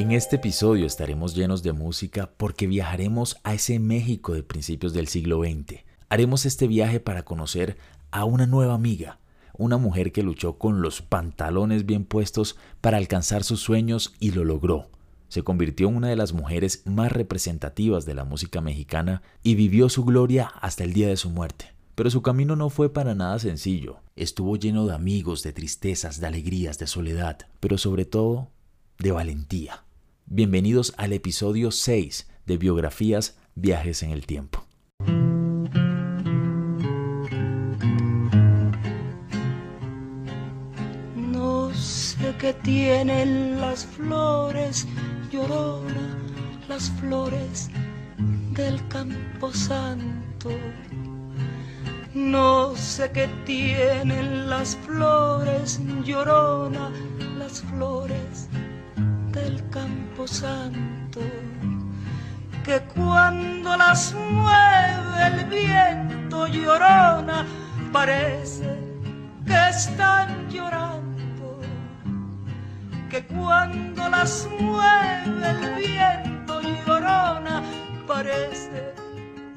En este episodio estaremos llenos de música porque viajaremos a ese México de principios del siglo XX. Haremos este viaje para conocer a una nueva amiga, una mujer que luchó con los pantalones bien puestos para alcanzar sus sueños y lo logró. Se convirtió en una de las mujeres más representativas de la música mexicana y vivió su gloria hasta el día de su muerte. Pero su camino no fue para nada sencillo. Estuvo lleno de amigos, de tristezas, de alegrías, de soledad, pero sobre todo de valentía. Bienvenidos al episodio 6 de Biografías, Viajes en el Tiempo. No sé qué tienen las flores, llorona, las flores del campo santo. No sé qué tienen las flores, llorona, las flores del campo santo, que cuando las mueve el viento llorona, parece que están llorando, que cuando las mueve el viento llorona, parece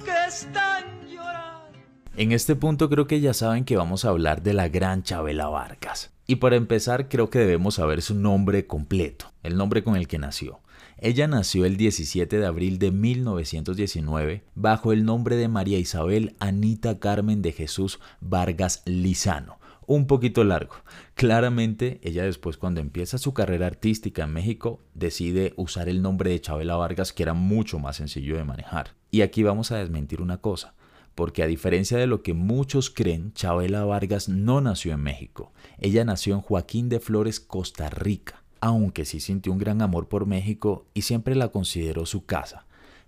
que están llorando. En este punto creo que ya saben que vamos a hablar de la gran Chabela Vargas. Y para empezar creo que debemos saber su nombre completo, el nombre con el que nació. Ella nació el 17 de abril de 1919 bajo el nombre de María Isabel Anita Carmen de Jesús Vargas Lizano. Un poquito largo. Claramente, ella después cuando empieza su carrera artística en México, decide usar el nombre de Chabela Vargas que era mucho más sencillo de manejar. Y aquí vamos a desmentir una cosa porque a diferencia de lo que muchos creen, Chabela Vargas no nació en México. Ella nació en Joaquín de Flores, Costa Rica, aunque sí sintió un gran amor por México y siempre la consideró su casa.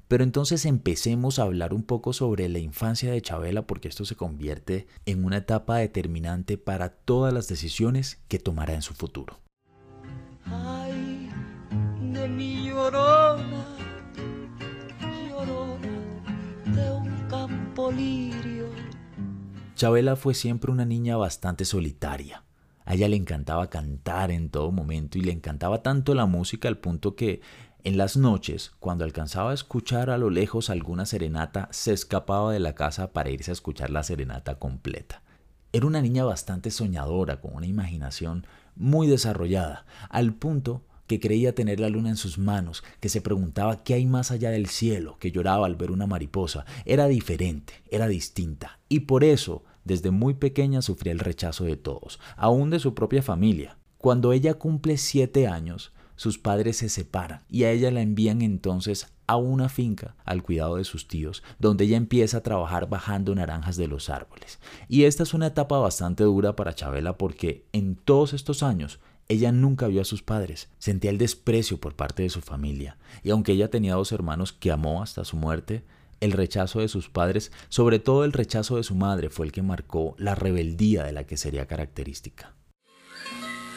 Pero entonces empecemos a hablar un poco sobre la infancia de Chabela porque esto se convierte en una etapa determinante para todas las decisiones que tomará en su futuro. Ay, de mi llorona, Chabela fue siempre una niña bastante solitaria. A ella le encantaba cantar en todo momento y le encantaba tanto la música al punto que en las noches, cuando alcanzaba a escuchar a lo lejos alguna serenata, se escapaba de la casa para irse a escuchar la serenata completa. Era una niña bastante soñadora, con una imaginación muy desarrollada, al punto que creía tener la luna en sus manos, que se preguntaba qué hay más allá del cielo, que lloraba al ver una mariposa. Era diferente, era distinta, y por eso desde muy pequeña sufría el rechazo de todos, aún de su propia familia. Cuando ella cumple siete años, sus padres se separan y a ella la envían entonces a una finca al cuidado de sus tíos, donde ella empieza a trabajar bajando naranjas de los árboles. Y esta es una etapa bastante dura para Chabela porque en todos estos años ella nunca vio a sus padres, sentía el desprecio por parte de su familia, y aunque ella tenía dos hermanos que amó hasta su muerte, el rechazo de sus padres, sobre todo el rechazo de su madre, fue el que marcó la rebeldía de la que sería característica.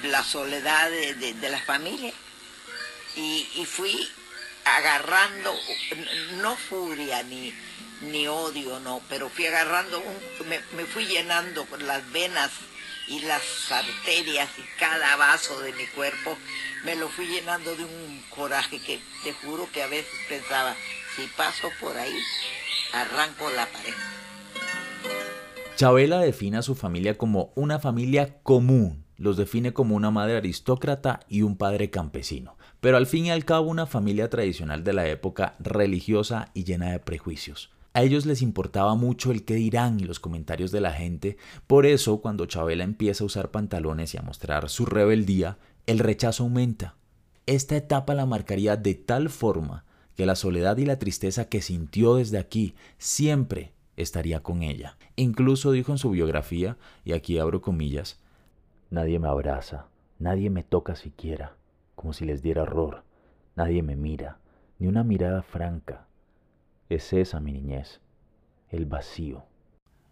La soledad de, la familia. Y, fui agarrando, no furia ni, odio, no, pero fui agarrando, me, me fui llenando con las venas y las arterias y cada vaso de mi cuerpo me lo fui llenando de un coraje que te juro que a veces pensaba, si paso por ahí, arranco la pared. Chabela define a su familia como una familia común, los define como una madre aristócrata y un padre campesino, pero al fin y al cabo una familia tradicional de la época religiosa y llena de prejuicios. A ellos les importaba mucho el qué dirán y los comentarios de la gente, por eso cuando Chabela empieza a usar pantalones y a mostrar su rebeldía, el rechazo aumenta. Esta etapa la marcaría de tal forma que la soledad y la tristeza que sintió desde aquí siempre estaría con ella. Incluso dijo en su biografía, y aquí abro comillas, Nadie me abraza, nadie me toca siquiera, como si les diera horror, nadie me mira, ni una mirada franca, es esa mi niñez, el vacío.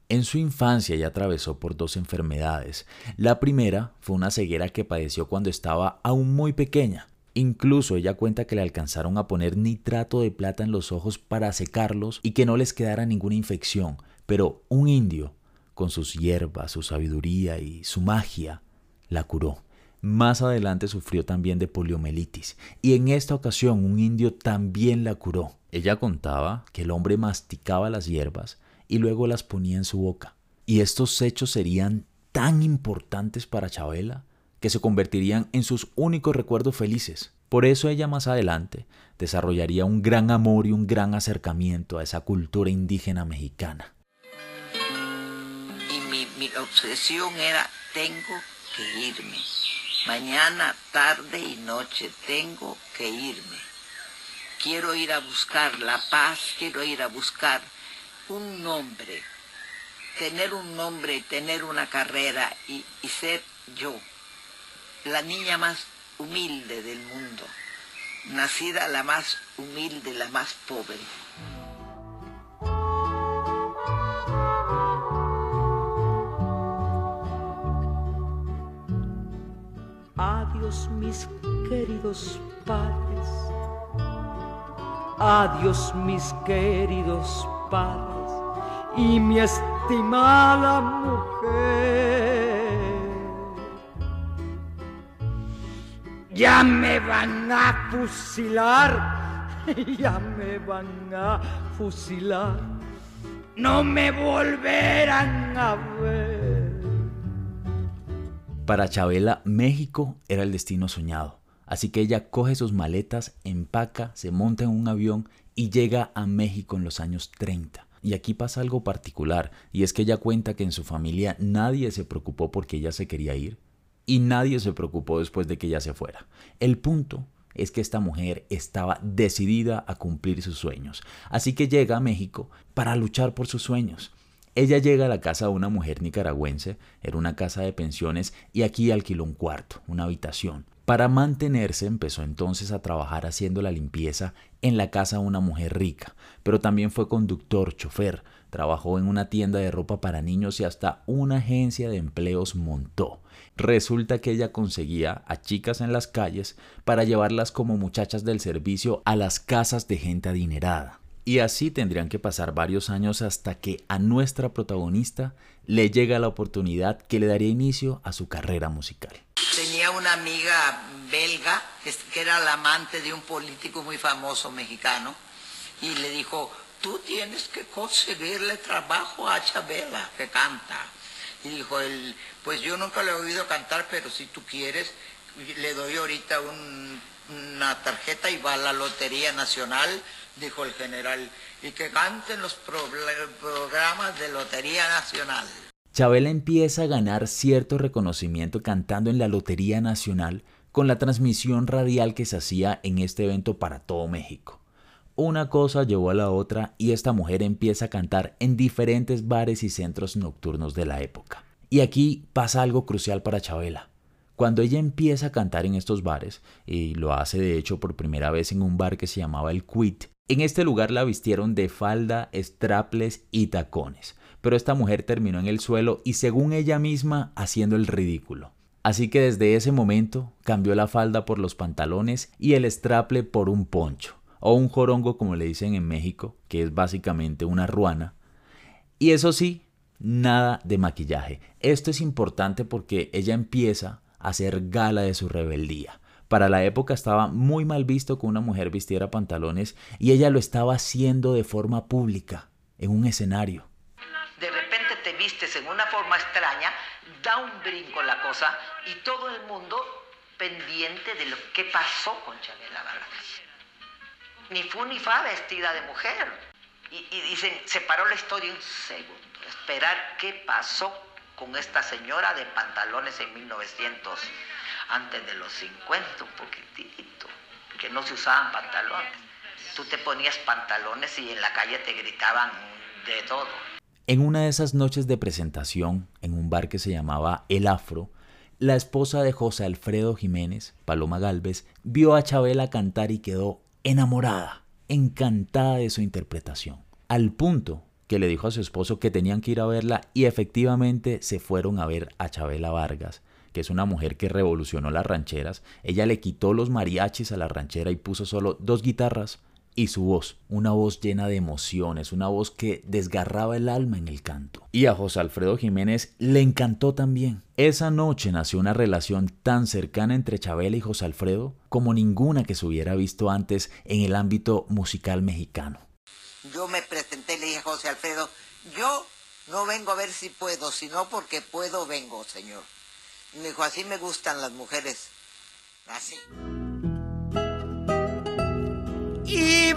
En su infancia ella atravesó por dos enfermedades. La primera fue una ceguera que padeció cuando estaba aún muy pequeña. Incluso ella cuenta que le alcanzaron a poner nitrato de plata en los ojos para secarlos y que no les quedara ninguna infección. Pero un indio, con sus hierbas, su sabiduría y su magia, la curó. Más adelante sufrió también de poliomielitis y en esta ocasión un indio también la curó. Ella contaba que el hombre masticaba las hierbas y luego las ponía en su boca. Y estos hechos serían tan importantes para Chabela que se convertirían en sus únicos recuerdos felices. Por eso ella más adelante desarrollaría un gran amor y un gran acercamiento a esa cultura indígena mexicana. Y mi, mi obsesión era, tengo que irme. Mañana, tarde y noche tengo que irme. Quiero ir a buscar la paz, quiero ir a buscar un nombre, tener un nombre, tener una carrera y, y ser yo, la niña más humilde del mundo, nacida la más humilde, la más pobre. Adiós mis queridos padres, adiós mis queridos padres y mi estimada mujer. Ya me van a fusilar, ya me van a fusilar, no me volverán a ver. Para Chabela, México era el destino soñado. Así que ella coge sus maletas, empaca, se monta en un avión y llega a México en los años 30. Y aquí pasa algo particular, y es que ella cuenta que en su familia nadie se preocupó porque ella se quería ir, y nadie se preocupó después de que ella se fuera. El punto es que esta mujer estaba decidida a cumplir sus sueños, así que llega a México para luchar por sus sueños. Ella llega a la casa de una mujer nicaragüense, era una casa de pensiones y aquí alquiló un cuarto, una habitación. Para mantenerse empezó entonces a trabajar haciendo la limpieza en la casa de una mujer rica, pero también fue conductor, chofer, trabajó en una tienda de ropa para niños y hasta una agencia de empleos montó. Resulta que ella conseguía a chicas en las calles para llevarlas como muchachas del servicio a las casas de gente adinerada. Y así tendrían que pasar varios años hasta que a nuestra protagonista le llega la oportunidad que le daría inicio a su carrera musical. Tenía una amiga belga que era la amante de un político muy famoso mexicano y le dijo, tú tienes que conseguirle trabajo a Chabela que canta. Y dijo él, pues yo nunca le he oído cantar, pero si tú quieres, le doy ahorita una tarjeta y va a la Lotería Nacional, dijo el general, y que canten los programas de Lotería Nacional. Chabela empieza a ganar cierto reconocimiento cantando en la Lotería Nacional con la transmisión radial que se hacía en este evento para todo México. Una cosa llevó a la otra y esta mujer empieza a cantar en diferentes bares y centros nocturnos de la época. Y aquí pasa algo crucial para Chabela. Cuando ella empieza a cantar en estos bares, y lo hace de hecho por primera vez en un bar que se llamaba El Quit, en este lugar la vistieron de falda, straples y tacones, pero esta mujer terminó en el suelo y según ella misma haciendo el ridículo. Así que desde ese momento cambió la falda por los pantalones y el straple por un poncho o un jorongo como le dicen en México, que es básicamente una ruana. Y eso sí, nada de maquillaje. Esto es importante porque ella empieza hacer gala de su rebeldía. Para la época estaba muy mal visto que una mujer vistiera pantalones y ella lo estaba haciendo de forma pública, en un escenario. De repente te vistes en una forma extraña, da un brinco la cosa y todo el mundo pendiente de lo que pasó con Chabela Vargas ni fu ni fa vestida de mujer. Y, dicen, se paró la historia un segundo. Esperar qué pasó con esta señora de pantalones en 1900, antes de los 50, un poquitito, que no se usaban pantalones. Tú te ponías pantalones y en la calle te gritaban de todo. En una de esas noches de presentación, en un bar que se llamaba El Afro, la esposa de José Alfredo Jiménez, Paloma Galvez, vio a Chabela cantar y quedó enamorada, encantada de su interpretación, al punto que le dijo a su esposo que tenían que ir a verla y efectivamente se fueron a ver a Chabela Vargas, que es una mujer que revolucionó las rancheras. Ella le quitó los mariachis a la ranchera y puso solo dos guitarras y su voz, una voz llena de emociones, una voz que desgarraba el alma en el canto. Y a José Alfredo Jiménez le encantó también. Esa noche nació una relación tan cercana entre Chabela y José Alfredo como ninguna que se hubiera visto antes en el ámbito musical mexicano. Yo me presenté le dije a José Alfredo, yo no vengo a ver si puedo, sino porque puedo vengo, señor. Y me dijo, así me gustan las mujeres. Así. Y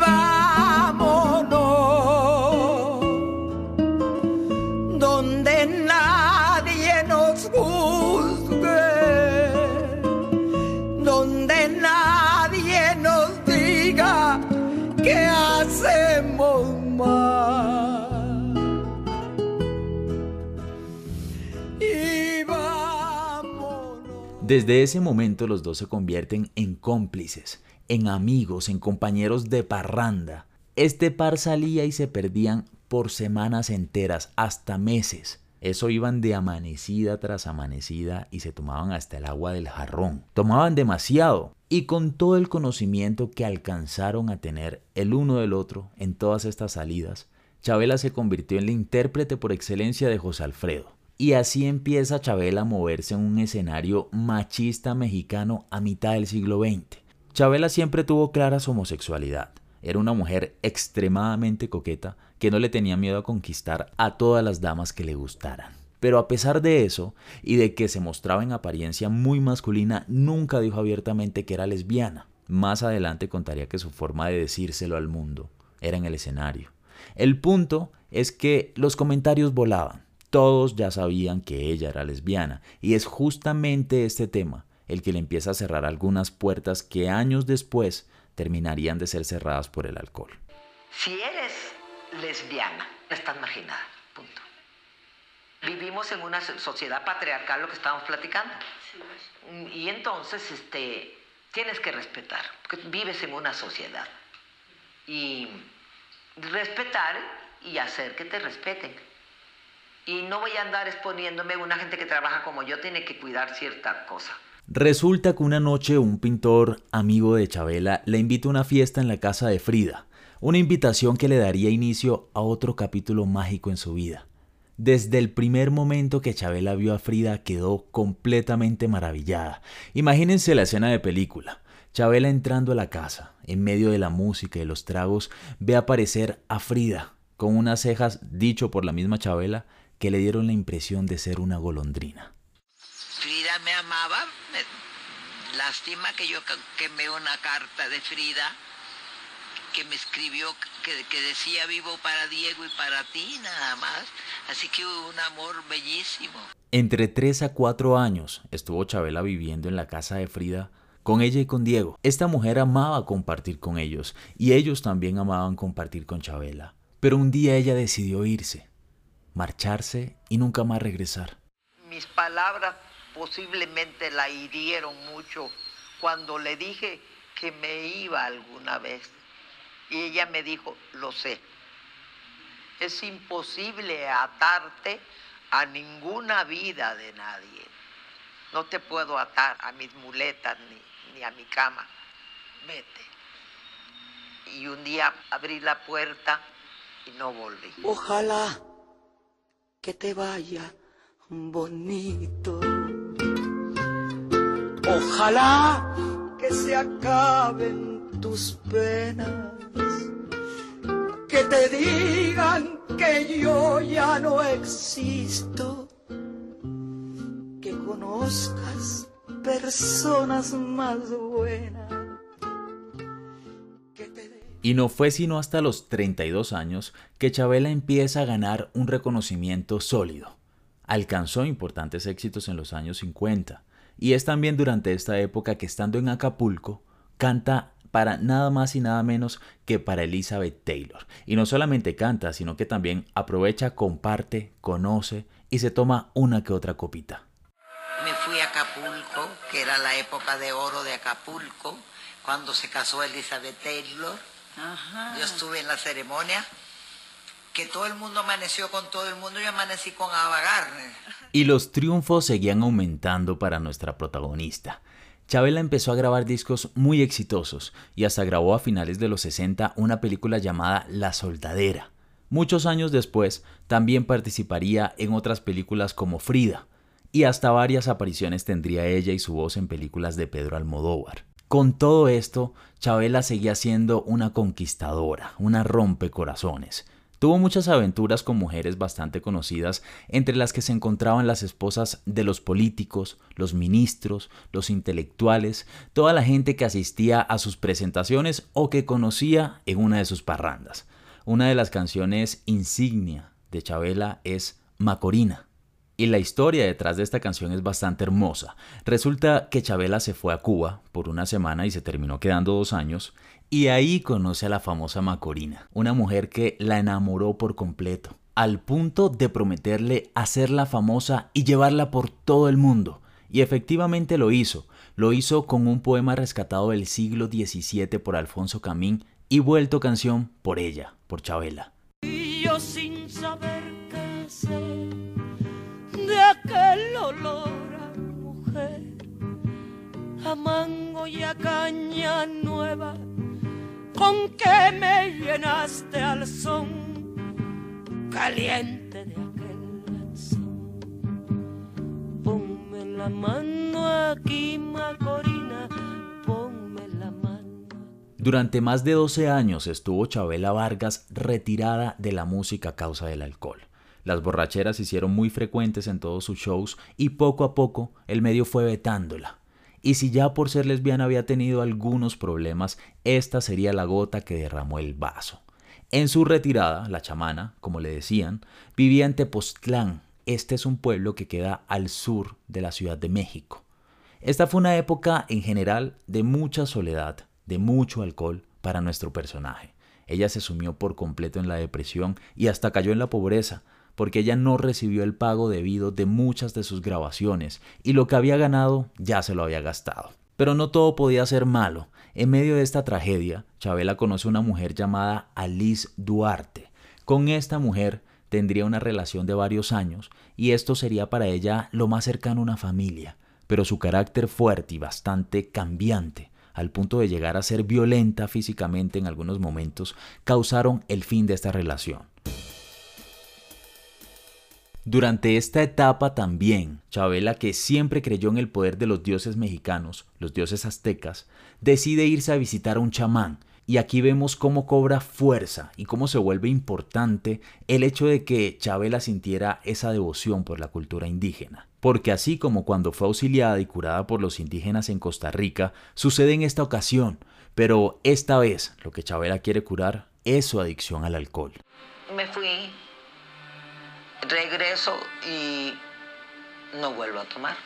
Desde ese momento los dos se convierten en cómplices en amigos, en compañeros de parranda. Este par salía y se perdían por semanas enteras, hasta meses. Eso iban de amanecida tras amanecida y se tomaban hasta el agua del jarrón. Tomaban demasiado y con todo el conocimiento que alcanzaron a tener el uno del otro en todas estas salidas, Chabela se convirtió en la intérprete por excelencia de José Alfredo. Y así empieza Chabela a moverse en un escenario machista mexicano a mitad del siglo XX. Chabela siempre tuvo clara su homosexualidad. Era una mujer extremadamente coqueta que no le tenía miedo a conquistar a todas las damas que le gustaran. Pero a pesar de eso, y de que se mostraba en apariencia muy masculina, nunca dijo abiertamente que era lesbiana. Más adelante contaría que su forma de decírselo al mundo era en el escenario. El punto es que los comentarios volaban. Todos ya sabían que ella era lesbiana, y es justamente este tema el que le empieza a cerrar algunas puertas que años después terminarían de ser cerradas por el alcohol. Si eres lesbiana, estás marginada. Punto. Vivimos en una sociedad patriarcal, lo que estábamos platicando. Y entonces este, tienes que respetar, porque vives en una sociedad. Y respetar y hacer que te respeten. Y no voy a andar exponiéndome, una gente que trabaja como yo tiene que cuidar cierta cosa. Resulta que una noche un pintor amigo de Chabela le invita a una fiesta en la casa de Frida, una invitación que le daría inicio a otro capítulo mágico en su vida. Desde el primer momento que Chabela vio a Frida quedó completamente maravillada. Imagínense la escena de película. Chabela entrando a la casa, en medio de la música y los tragos, ve aparecer a Frida, con unas cejas, dicho por la misma Chabela, que le dieron la impresión de ser una golondrina. Frida me amaba, Lástima que yo quemé una carta de Frida que me escribió que, decía vivo para Diego y para ti nada más. Así que hubo un amor bellísimo. Entre tres a cuatro años estuvo Chabela viviendo en la casa de Frida con ella y con Diego. Esta mujer amaba compartir con ellos y ellos también amaban compartir con Chabela. Pero un día ella decidió irse, marcharse y nunca más regresar. Mis palabras posiblemente la hirieron mucho cuando le dije que me iba alguna vez. Y ella me dijo, lo sé. Es imposible atarte a ninguna vida de nadie. No te puedo atar a mis muletas ni, ni a mi cama. Vete. Y un día abrí la puerta y no volví. Ojalá que te vaya bonito. Ojalá que se acaben tus penas, que te digan que yo ya no existo, que conozcas personas más buenas. Y no fue sino hasta los 32 años que Chabela empieza a ganar un reconocimiento sólido. Alcanzó importantes éxitos en los años 50, y es también durante esta época que estando en Acapulco, canta para nada más y nada menos que para Elizabeth Taylor. Y no solamente canta, sino que también aprovecha, comparte, conoce y se toma una que otra copita. Me fui a Acapulco, que era la época de oro de Acapulco, cuando se casó Elizabeth Taylor. Yo estuve en la ceremonia que todo el mundo amaneció con todo el mundo, y amanecí con Ava Y los triunfos seguían aumentando para nuestra protagonista. Chabela empezó a grabar discos muy exitosos y hasta grabó a finales de los 60 una película llamada La Soldadera. Muchos años después también participaría en otras películas como Frida, y hasta varias apariciones tendría ella y su voz en películas de Pedro Almodóvar. Con todo esto, Chabela seguía siendo una conquistadora, una rompecorazones. Tuvo muchas aventuras con mujeres bastante conocidas, entre las que se encontraban las esposas de los políticos, los ministros, los intelectuales, toda la gente que asistía a sus presentaciones o que conocía en una de sus parrandas. Una de las canciones insignia de Chabela es Macorina. Y la historia detrás de esta canción es bastante hermosa. Resulta que Chabela se fue a Cuba por una semana y se terminó quedando dos años, y ahí conoce a la famosa Macorina, una mujer que la enamoró por completo, al punto de prometerle hacerla famosa y llevarla por todo el mundo. Y efectivamente lo hizo. Lo hizo con un poema rescatado del siglo XVII por Alfonso Camín y vuelto canción por ella, por Chabela. Y yo sin saber qué de aquel olor a mujer, a mango y a caña nueva, con que me llenaste al son caliente de aquel son. Ponme la mano aquí, Macorina, ponme la mano. Durante más de 12 años estuvo Chabela Vargas retirada de la música a causa del alcohol. Las borracheras se hicieron muy frecuentes en todos sus shows y poco a poco el medio fue vetándola. Y si ya por ser lesbiana había tenido algunos problemas, esta sería la gota que derramó el vaso. En su retirada, la chamana, como le decían, vivía en Tepoztlán. Este es un pueblo que queda al sur de la Ciudad de México. Esta fue una época en general de mucha soledad, de mucho alcohol para nuestro personaje. Ella se sumió por completo en la depresión y hasta cayó en la pobreza, porque ella no recibió el pago debido de muchas de sus grabaciones y lo que había ganado ya se lo había gastado. Pero no todo podía ser malo. En medio de esta tragedia, Chabela conoce a una mujer llamada Alice Duarte. Con esta mujer tendría una relación de varios años y esto sería para ella lo más cercano a una familia, pero su carácter fuerte y bastante cambiante, al punto de llegar a ser violenta físicamente en algunos momentos, causaron el fin de esta relación. Durante esta etapa también, Chabela, que siempre creyó en el poder de los dioses mexicanos, los dioses aztecas, decide irse a visitar a un chamán, y aquí vemos cómo cobra fuerza y cómo se vuelve importante el hecho de que Chabela sintiera esa devoción por la cultura indígena. Porque así como cuando fue auxiliada y curada por los indígenas en Costa Rica, sucede en esta ocasión, pero esta vez lo que Chabela quiere curar es su adicción al alcohol. Me fui regreso y no vuelvo a tomar.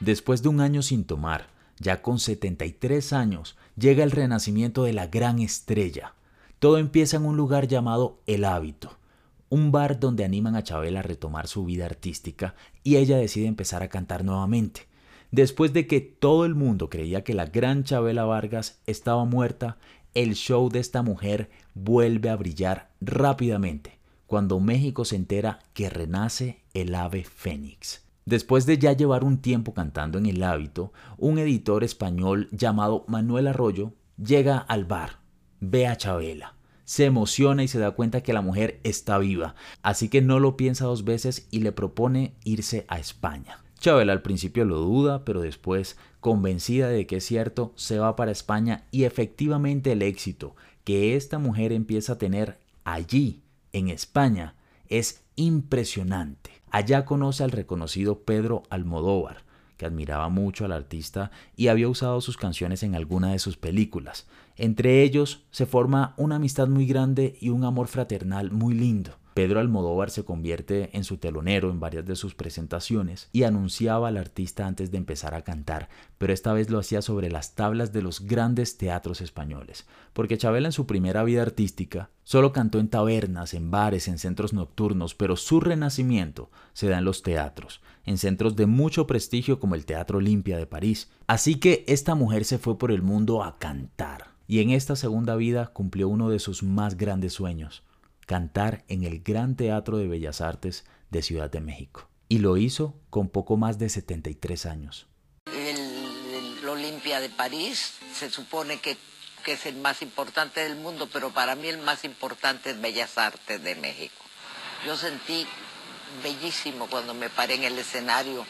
Después de un año sin tomar, ya con 73 años, llega el renacimiento de la gran estrella. Todo empieza en un lugar llamado El Hábito, un bar donde animan a Chabela a retomar su vida artística y ella decide empezar a cantar nuevamente. Después de que todo el mundo creía que la gran Chabela Vargas estaba muerta, el show de esta mujer vuelve a brillar rápidamente cuando México se entera que renace el ave fénix. Después de ya llevar un tiempo cantando en el hábito, un editor español llamado Manuel Arroyo llega al bar, ve a Chabela, se emociona y se da cuenta que la mujer está viva, así que no lo piensa dos veces y le propone irse a España. Chabela al principio lo duda, pero después, convencida de que es cierto, se va para España y efectivamente el éxito que esta mujer empieza a tener allí en España es impresionante. Allá conoce al reconocido Pedro Almodóvar, que admiraba mucho al artista y había usado sus canciones en alguna de sus películas. Entre ellos se forma una amistad muy grande y un amor fraternal muy lindo. Pedro Almodóvar se convierte en su telonero en varias de sus presentaciones y anunciaba al artista antes de empezar a cantar, pero esta vez lo hacía sobre las tablas de los grandes teatros españoles, porque Chabela en su primera vida artística solo cantó en tabernas, en bares, en centros nocturnos, pero su renacimiento se da en los teatros, en centros de mucho prestigio como el Teatro Olimpia de París. Así que esta mujer se fue por el mundo a cantar, y en esta segunda vida cumplió uno de sus más grandes sueños, cantar en el Gran Teatro de Bellas Artes de Ciudad de México. Y lo hizo con poco más de 73 años. Olimpia de París, se supone que, que es el más importante del mundo, pero para mí el más importante es Bellas Artes de México. Yo sentí bellísimo cuando me paré en el escenario.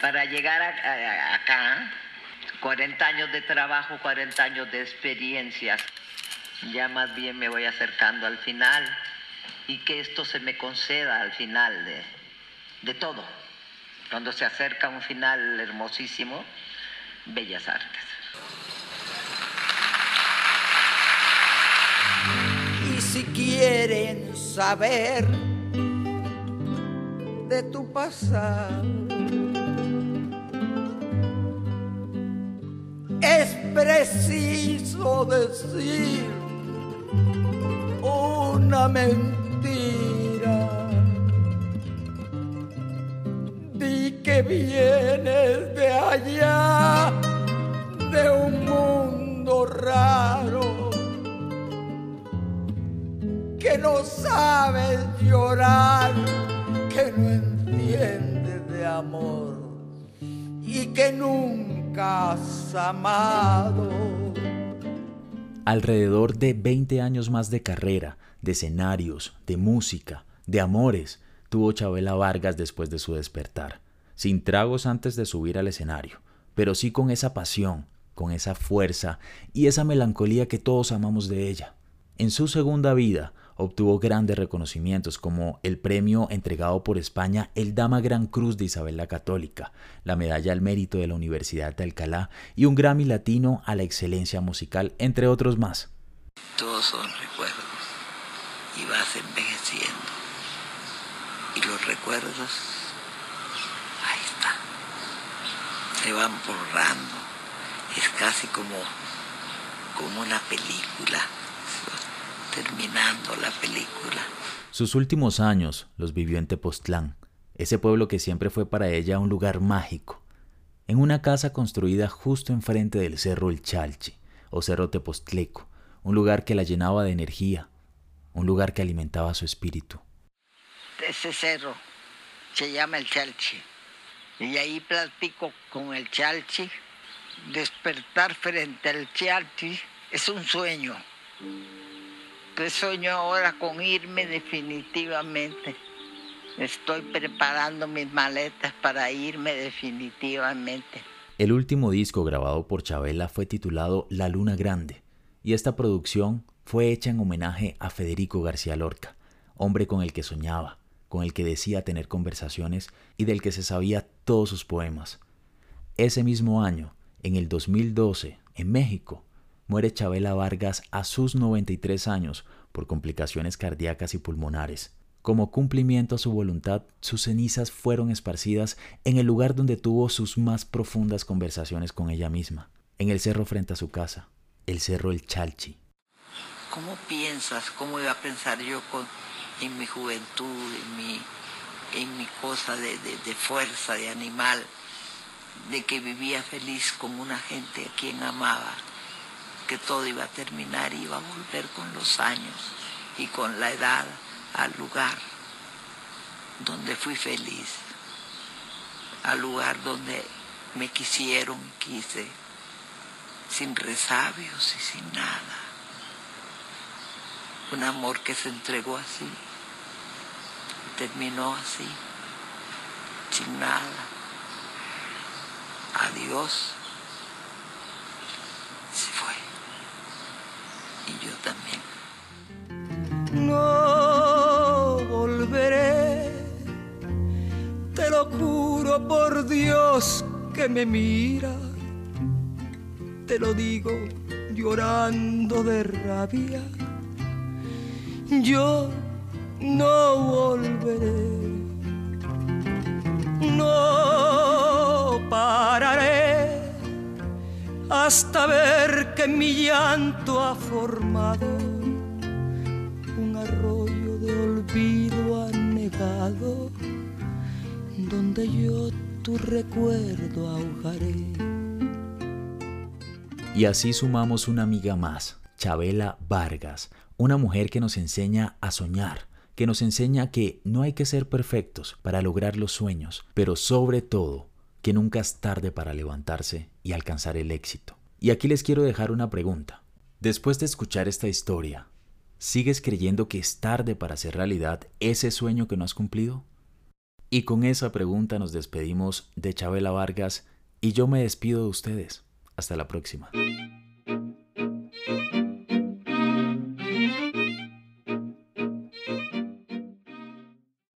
Para llegar acá, 40 años de trabajo, 40 años de experiencias, ya más bien me voy acercando al final y que esto se me conceda al final de, de todo. Cuando se acerca un final hermosísimo, Bellas Artes. Y si quieren saber de tu pasado, es preciso decir una mentira. Di que vienes de allá, de un mundo raro, que no sabes llorar, que no entiendes de amor y que nunca has amado alrededor de 20 años más de carrera, de escenarios, de música, de amores, tuvo Chabela Vargas después de su despertar, sin tragos antes de subir al escenario, pero sí con esa pasión, con esa fuerza y esa melancolía que todos amamos de ella. En su segunda vida, obtuvo grandes reconocimientos como el premio entregado por España el Dama Gran Cruz de Isabel la Católica, la medalla al mérito de la Universidad de Alcalá y un Grammy Latino a la excelencia musical, entre otros más. Todos son recuerdos y vas envejeciendo. Y los recuerdos, ahí están, se van borrando. Es casi como, como una película terminando la película. Sus últimos años los vivió en Tepoztlán, ese pueblo que siempre fue para ella un lugar mágico, en una casa construida justo enfrente del cerro El Chalchi, o cerro Tepoztleco, un lugar que la llenaba de energía, un lugar que alimentaba su espíritu. Ese cerro se llama El Chalchi, y ahí platico con el Chalchi. Despertar frente al Chalchi es un sueño que sueño ahora con irme definitivamente. Estoy preparando mis maletas para irme definitivamente. El último disco grabado por Chabela fue titulado La Luna Grande, y esta producción fue hecha en homenaje a Federico García Lorca, hombre con el que soñaba, con el que decía tener conversaciones y del que se sabía todos sus poemas. Ese mismo año, en el 2012, en México, muere Chabela Vargas a sus 93 años por complicaciones cardíacas y pulmonares. Como cumplimiento a su voluntad, sus cenizas fueron esparcidas en el lugar donde tuvo sus más profundas conversaciones con ella misma, en el cerro frente a su casa, el cerro El Chalchi. ¿Cómo piensas? ¿Cómo iba a pensar yo con, en mi juventud, en mi, en mi cosa de, de fuerza, de animal, de que vivía feliz con una gente a quien amaba? que todo iba a terminar, iba a volver con los años y con la edad al lugar donde fui feliz, al lugar donde me quisieron, quise, sin resabios y sin nada. Un amor que se entregó así, terminó así, sin nada. Adiós. y yo también. No volveré, te lo juro por Dios que me mira, te lo digo llorando de rabia. Yo no volveré, no pararé hasta ver que mi llanto ha formado un arroyo de olvido anegado donde yo tu recuerdo ahogaré. Y así sumamos una amiga más, Chabela Vargas, una mujer que nos enseña a soñar, que nos enseña que no hay que ser perfectos para lograr los sueños, pero sobre todo que nunca es tarde para levantarse y alcanzar el éxito. Y aquí les quiero dejar una pregunta. Después de escuchar esta historia, ¿sigues creyendo que es tarde para hacer realidad ese sueño que no has cumplido? Y con esa pregunta nos despedimos de Chabela Vargas y yo me despido de ustedes. Hasta la próxima.